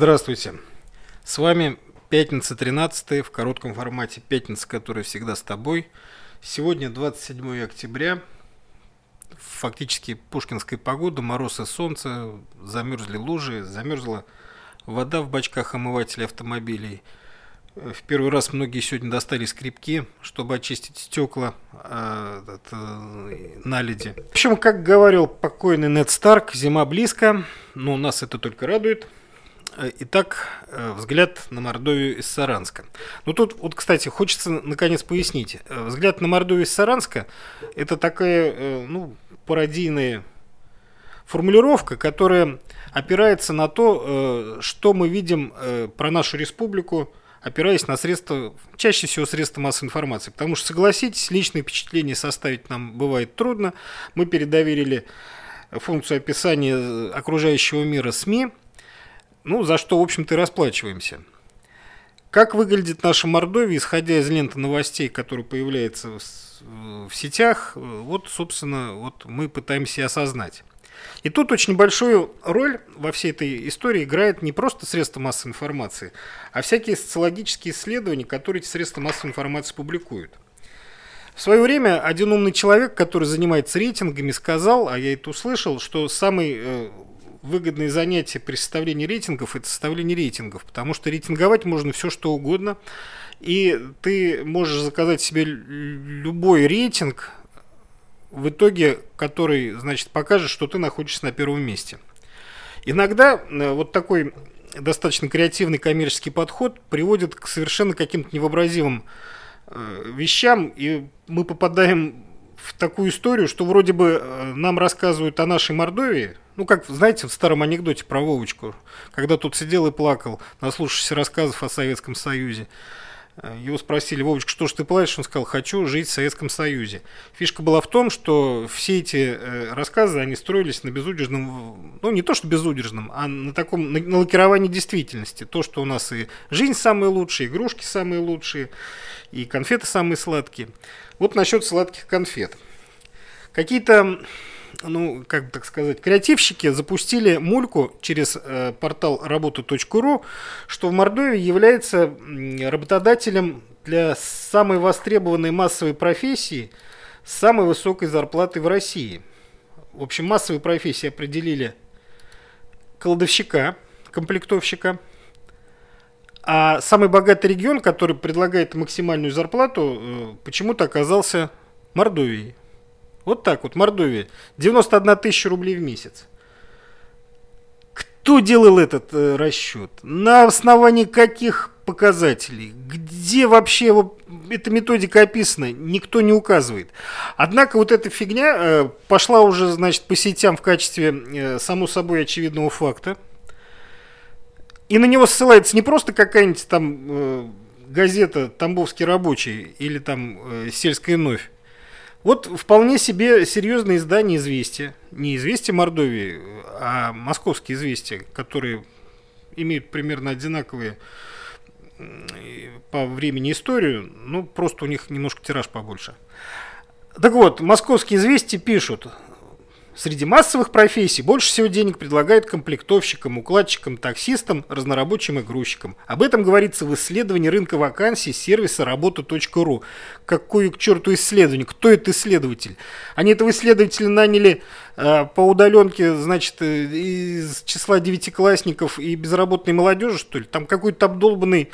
Здравствуйте. С вами пятница 13 в коротком формате пятница, которая всегда с тобой. Сегодня 27 октября. Фактически пушкинская погода, мороз и солнце, замерзли лужи, замерзла вода в бачках омывателей автомобилей. В первый раз многие сегодня достали скрипки, чтобы очистить стекла э, от э, наледи. В общем, как говорил покойный Нед Старк, зима близко, но нас это только радует – Э, итак, э, взгляд на Мордовию из Саранска. Ну тут, вот, кстати, хочется наконец пояснить. Э, взгляд на Мордовию из Саранска – это такая, ну, пародийная формулировка, которая опирается на то, что мы видим про нашу республику, опираясь на средства, чаще всего средства массовой информации. Потому что, согласитесь, личные впечатления составить нам бывает трудно. Мы передоверили функцию описания окружающего мира СМИ – ну, за что, в общем-то, и расплачиваемся. Как выглядит наша Мордовия, исходя из ленты новостей, которые появляются в, сетях, вот, собственно, вот мы пытаемся осознать. И тут очень большую роль во всей этой истории играет не просто средства массовой информации, а всякие социологические исследования, которые эти средства массовой информации публикуют. В свое время один умный человек, который занимается рейтингами, сказал, а я это услышал, что самый выгодные занятия при составлении рейтингов – это составление рейтингов, потому что рейтинговать можно все, что угодно, и ты можешь заказать себе любой рейтинг, в итоге который, значит, покажет, что ты находишься на первом месте. Иногда э, вот такой достаточно креативный коммерческий подход приводит к совершенно каким-то невообразимым э, вещам, и мы попадаем в такую историю, что вроде бы э, нам рассказывают о нашей Мордовии, ну, как, знаете, в старом анекдоте про Вовочку, когда тот сидел и плакал, наслушавшись рассказов о Советском Союзе. Его спросили, Вовочка, что ж ты плачешь? Он сказал, хочу жить в Советском Союзе. Фишка была в том, что все эти э, рассказы, они строились на безудержном, ну не то что безудержном, а на таком, на, на лакировании действительности. То, что у нас и жизнь самая лучшая, игрушки самые лучшие, и конфеты самые сладкие. Вот насчет сладких конфет. Какие-то ну, как бы так сказать, креативщики запустили мульку через э, портал работа.ру, что в Мордовии является работодателем для самой востребованной массовой профессии с самой высокой зарплатой в России. В общем, массовые профессии определили кладовщика, комплектовщика, а самый богатый регион, который предлагает максимальную зарплату, э, почему-то оказался Мордовией. Вот так вот, Мордовия. 91 тысяча рублей в месяц. Кто делал этот э, расчет? На основании каких показателей? Где вообще его, эта методика описана? Никто не указывает. Однако вот эта фигня э, пошла уже, значит, по сетям в качестве, э, само собой, очевидного факта. И на него ссылается не просто какая-нибудь там э, газета «Тамбовский рабочий» или там э, «Сельская новь», вот вполне себе серьезное издание «Известия». Не «Известия Мордовии», а «Московские известия», которые имеют примерно одинаковые по времени историю, ну, просто у них немножко тираж побольше. Так вот, «Московские известия» пишут, Среди массовых профессий больше всего денег предлагают комплектовщикам, укладчикам, таксистам, разнорабочим и грузчикам. Об этом говорится в исследовании рынка вакансий сервиса работа.ру. Какое к черту исследование? Кто это исследователь? Они этого исследователя наняли э, по удаленке, значит, э, из числа девятиклассников и безработной молодежи, что ли? Там какой-то обдолбанный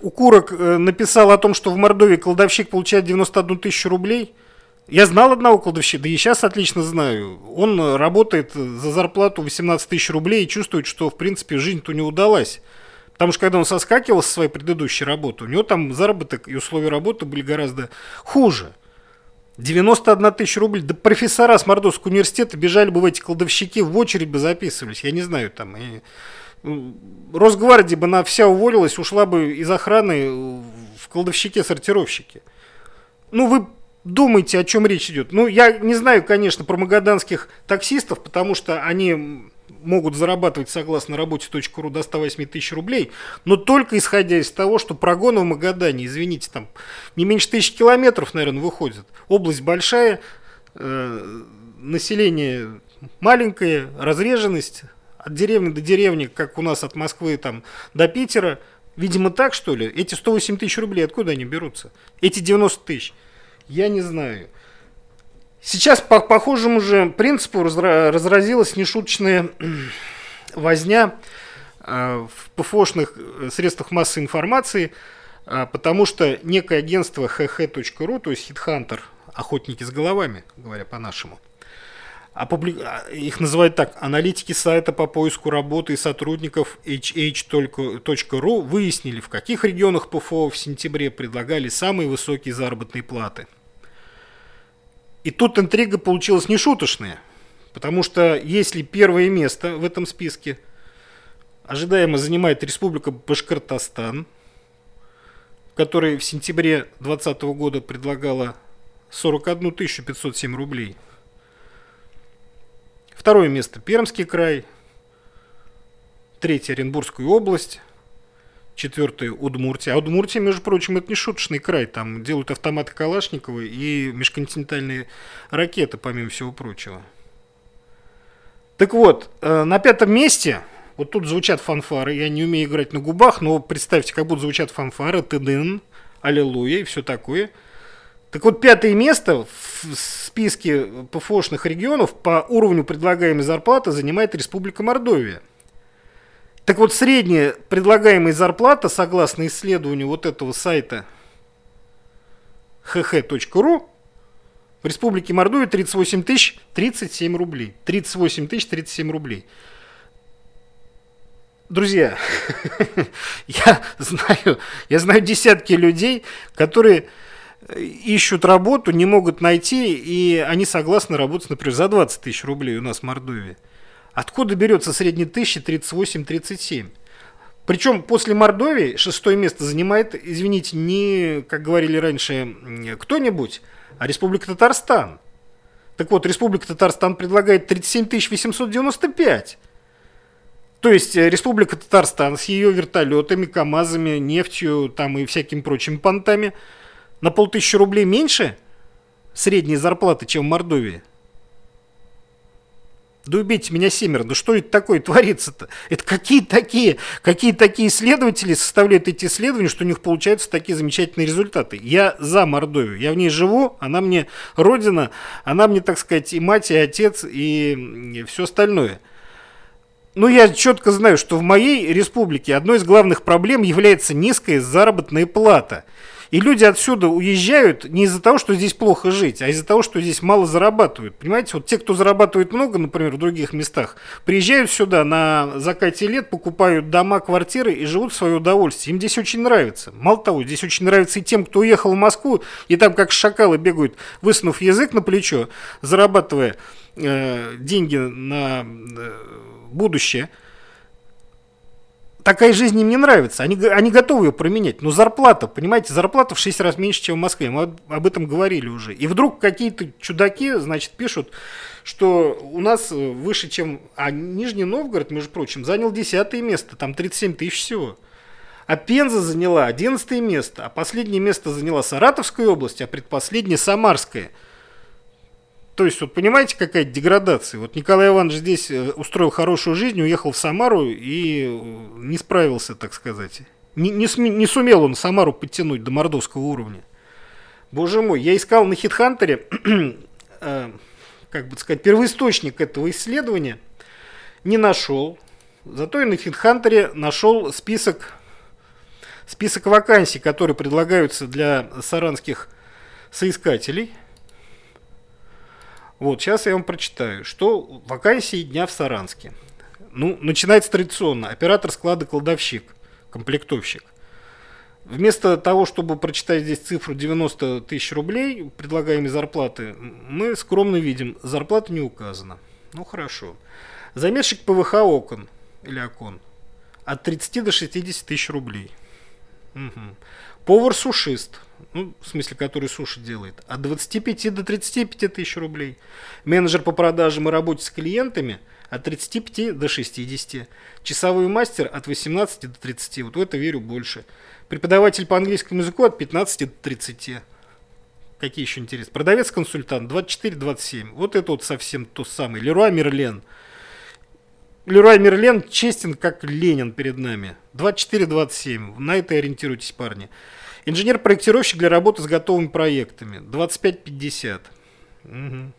укурок э, написал о том, что в Мордовии кладовщик получает 91 тысячу рублей – я знал одного кладовщика, да и сейчас отлично знаю. Он работает за зарплату 18 тысяч рублей и чувствует, что, в принципе, жизнь-то не удалась. Потому что когда он соскакивал со своей предыдущей работы, у него там заработок и условия работы были гораздо хуже. 91 тысяча рублей. Да профессора с Мордовского университета бежали бы в эти кладовщики, в очередь бы записывались. Я не знаю, там... И... Росгвардия бы на вся уволилась, ушла бы из охраны в кладовщики-сортировщики. Ну, вы думайте, о чем речь идет. Ну, я не знаю, конечно, про магаданских таксистов, потому что они могут зарабатывать согласно работе.ру до 108 тысяч рублей, но только исходя из того, что прогоны в Магадане, извините, там не меньше тысячи километров, наверное, выходят. Область большая, э, население маленькое, разреженность, от деревни до деревни, как у нас от Москвы там до Питера, видимо так что ли? Эти 108 тысяч рублей откуда они берутся? Эти 90 тысяч? Я не знаю. Сейчас по похожему же принципу разразилась нешуточная возня э, в ПФОшных э, средствах массовой информации, э, потому что некое агентство hh.ru, то есть HitHunter, охотники с головами, говоря по-нашему, их называют так, аналитики сайта по поиску работы и сотрудников hh.ru выяснили, в каких регионах ПФО в сентябре предлагали самые высокие заработные платы – и тут интрига получилась нешуточная, потому что если первое место в этом списке ожидаемо занимает Республика Башкортостан, которая в сентябре 2020 года предлагала 41 507 рублей. Второе место Пермский край, третье Оренбургская область, четвертый Удмуртия. А Удмуртия, между прочим, это не шуточный край. Там делают автоматы Калашникова и межконтинентальные ракеты, помимо всего прочего. Так вот, э, на пятом месте, вот тут звучат фанфары, я не умею играть на губах, но представьте, как будто звучат фанфары, тыдын, аллилуйя и все такое. Так вот, пятое место в списке ПФОшных регионов по уровню предлагаемой зарплаты занимает Республика Мордовия – так вот, средняя предлагаемая зарплата, согласно исследованию вот этого сайта hh.ru, в Республике Мордовия 38 тысяч 37 рублей. 38 тысяч 37 рублей. Друзья, я знаю, я знаю десятки людей, которые ищут работу, не могут найти, и они согласны работать, например, за 20 тысяч рублей у нас в Мордовии. Откуда берется средний тысячи 38-37? Причем после Мордовии шестое место занимает, извините, не, как говорили раньше, кто-нибудь, а Республика Татарстан. Так вот, Республика Татарстан предлагает 37 895. То есть э, Республика Татарстан с ее вертолетами, КАМАЗами, нефтью там и всякими прочими понтами на полтысячи рублей меньше средней зарплаты, чем в Мордовии. Да убейте меня семеро, да что это такое творится-то? Это какие такие, какие такие исследователи составляют эти исследования, что у них получаются такие замечательные результаты? Я за Мордовию, я в ней живу, она мне родина, она мне, так сказать, и мать, и отец, и все остальное. Но я четко знаю, что в моей республике одной из главных проблем является низкая заработная плата – и люди отсюда уезжают не из-за того, что здесь плохо жить, а из-за того, что здесь мало зарабатывают. Понимаете, вот те, кто зарабатывает много, например, в других местах, приезжают сюда на закате лет, покупают дома, квартиры и живут в свое удовольствие. Им здесь очень нравится. Мало того, здесь очень нравится и тем, кто уехал в Москву, и там как шакалы бегают, высунув язык на плечо, зарабатывая э, деньги на э, будущее – такая жизнь им не нравится. Они, они готовы ее променять. Но зарплата, понимаете, зарплата в 6 раз меньше, чем в Москве. Мы об этом говорили уже. И вдруг какие-то чудаки, значит, пишут, что у нас выше, чем... А Нижний Новгород, между прочим, занял 10 место. Там 37 тысяч всего. А Пенза заняла 11 место. А последнее место заняла Саратовская область, а предпоследнее Самарская – то есть, вот понимаете, какая деградация? Вот Николай Иванович здесь э, устроил хорошую жизнь, уехал в Самару и э, не справился, так сказать. Не, не, не сумел он Самару подтянуть до мордовского уровня. Боже мой, я искал на Хитхантере, э, как бы сказать, первоисточник этого исследования, не нашел. Зато и на Хитхантере нашел список, список вакансий, которые предлагаются для саранских соискателей – вот, сейчас я вам прочитаю, что вакансии дня в Саранске. Ну, начинается традиционно. Оператор склада кладовщик, комплектовщик. Вместо того, чтобы прочитать здесь цифру 90 тысяч рублей предлагаемой зарплаты, мы скромно видим, зарплата не указана. Ну хорошо. Замерщик ПВХ окон или окон от 30 до 60 тысяч рублей. Угу. Повар-сушист ну, в смысле, который суши делает, от 25 до 35 тысяч рублей. Менеджер по продажам и работе с клиентами от 35 до 60. Часовой мастер от 18 до 30. Вот в это верю больше. Преподаватель по английскому языку от 15 до 30. Какие еще интересные? Продавец-консультант 24-27. Вот это вот совсем то самое. Леруа Мерлен. Лерой Мерлен честен, как Ленин перед нами. 24-27. На это ориентируйтесь, парни. Инженер-проектировщик для работы с готовыми проектами. 25-50. Угу.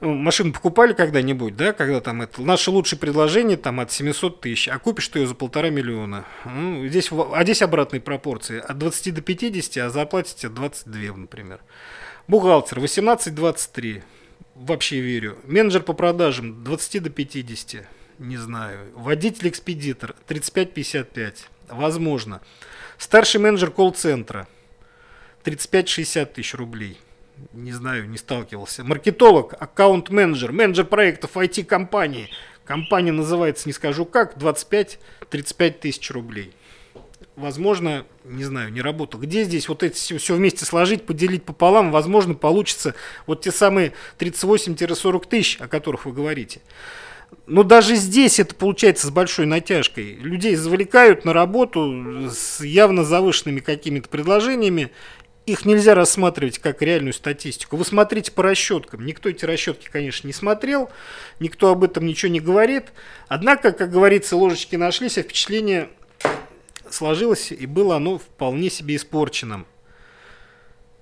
Ну, машину покупали когда-нибудь, да, когда там это наше лучшее предложение там от 700 тысяч, а купишь ты ее за полтора миллиона. Ну, здесь, а здесь обратные пропорции. От 20 до 50, а заплатите 22, например. Бухгалтер 18-23. Вообще верю. Менеджер по продажам 20 до 50. Не знаю. Водитель-экспедитор 35-55. Возможно. Старший менеджер колл-центра 35-60 тысяч рублей не знаю, не сталкивался. Маркетолог, аккаунт-менеджер, менеджер проектов IT-компании. Компания называется, не скажу как, 25-35 тысяч рублей. Возможно, не знаю, не работал. Где здесь вот эти все, все вместе сложить, поделить пополам, возможно, получится вот те самые 38-40 тысяч, о которых вы говорите. Но даже здесь это получается с большой натяжкой. Людей завлекают на работу с явно завышенными какими-то предложениями, их нельзя рассматривать как реальную статистику. Вы смотрите по расчеткам. Никто эти расчетки, конечно, не смотрел, никто об этом ничего не говорит. Однако, как говорится, ложечки нашлись, а впечатление сложилось, и было оно вполне себе испорченным.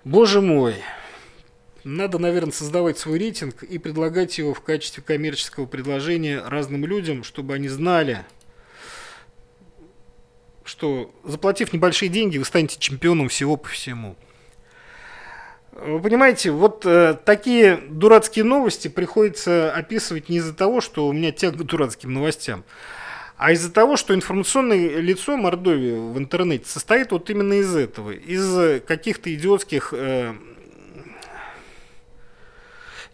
Боже мой, надо, наверное, создавать свой рейтинг и предлагать его в качестве коммерческого предложения разным людям, чтобы они знали, что заплатив небольшие деньги, вы станете чемпионом всего по всему. Вы понимаете, вот э, такие дурацкие новости приходится описывать не из-за того, что у меня тяга к дурацким новостям, а из-за того, что информационное лицо Мордовии в интернете состоит вот именно из этого, из каких-то идиотских, э,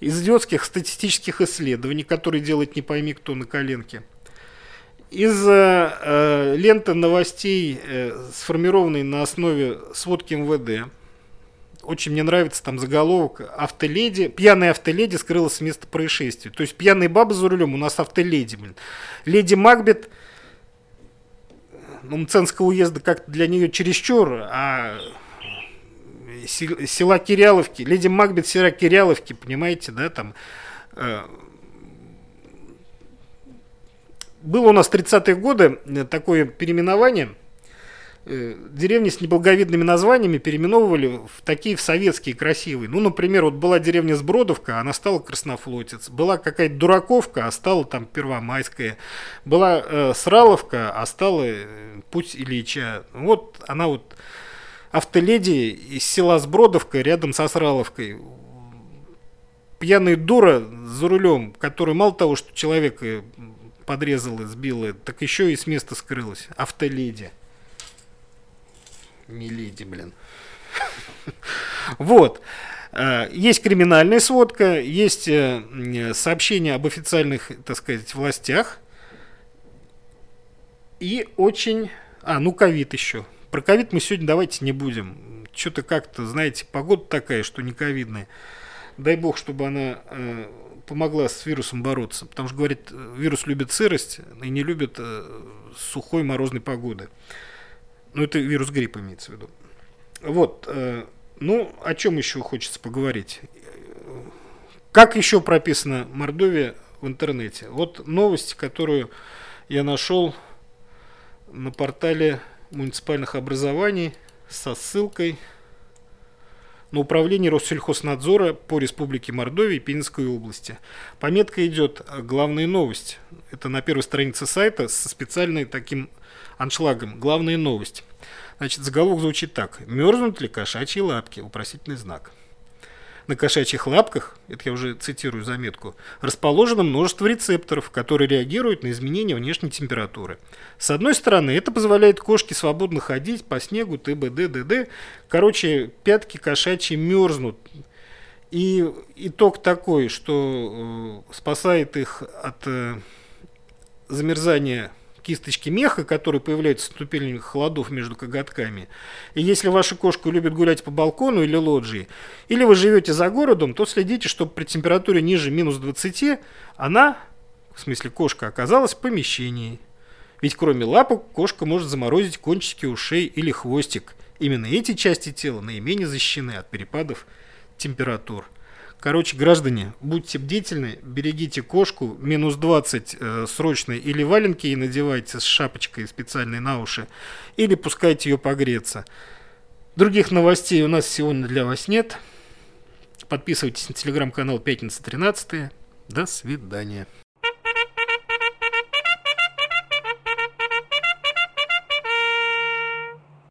из идиотских статистических исследований, которые делает не пойми кто на коленке, из э, ленты новостей, э, сформированной на основе сводки МВД, очень мне нравится там заголовок «Автоледи», пьяная автоледи скрылась с места происшествия. То есть пьяные бабы за рулем, у нас автоледи, блин. Леди Макбет, ну, Мценского уезда как-то для нее чересчур, а села Киряловки, леди Макбет села Киряловки, понимаете, да, там... Э, было у нас в 30-е годы такое переименование – Э, деревни с неблаговидными названиями переименовывали в такие в советские красивые. Ну, например, вот была деревня Сбродовка, она стала Краснофлотец. Была какая-то Дураковка, а стала там Первомайская. Была э, Сраловка, а стала э, Путь Ильича. Вот она вот автоледи из села Сбродовка рядом со Сраловкой. Пьяная дура за рулем, который мало того, что человека подрезала, сбила, так еще и с места скрылась. Автоледи. Миледи, блин. Вот. Э, есть криминальная сводка, есть э, сообщения об официальных, так сказать, властях. И очень... А, ну ковид еще. Про ковид мы сегодня давайте не будем. Что-то как-то, знаете, погода такая, что не ковидная. Дай бог, чтобы она э, помогла с вирусом бороться. Потому что, говорит, вирус любит сырость и не любит э, сухой морозной погоды. Ну, это вирус гриппа имеется в виду. Вот. Э, ну, о чем еще хочется поговорить? Как еще прописана Мордовия в интернете? Вот новость, которую я нашел на портале муниципальных образований со ссылкой на управление Россельхознадзора по Республике Мордовия и Пензенской области. Пометка идет «Главная новость». Это на первой странице сайта со специальной таким аншлагом. Главная новость. Значит, заголовок звучит так. Мерзнут ли кошачьи лапки? Вопросительный знак. На кошачьих лапках, это я уже цитирую заметку, расположено множество рецепторов, которые реагируют на изменения внешней температуры. С одной стороны, это позволяет кошке свободно ходить по снегу, т.б.д. д.д. Короче, пятки кошачьи мерзнут. И итог такой, что э, спасает их от э, замерзания кисточки меха, которые появляются в ступенях холодов между коготками. И если ваша кошка любит гулять по балкону или лоджии, или вы живете за городом, то следите, чтобы при температуре ниже минус 20 она, в смысле кошка, оказалась в помещении. Ведь кроме лапок кошка может заморозить кончики ушей или хвостик. Именно эти части тела наименее защищены от перепадов температур. Короче, граждане, будьте бдительны, берегите кошку, минус 20 э, срочно или валенки и надевайте с шапочкой специальной на уши, или пускайте ее погреться. Других новостей у нас сегодня для вас нет. Подписывайтесь на телеграм-канал Пятница 13. До свидания.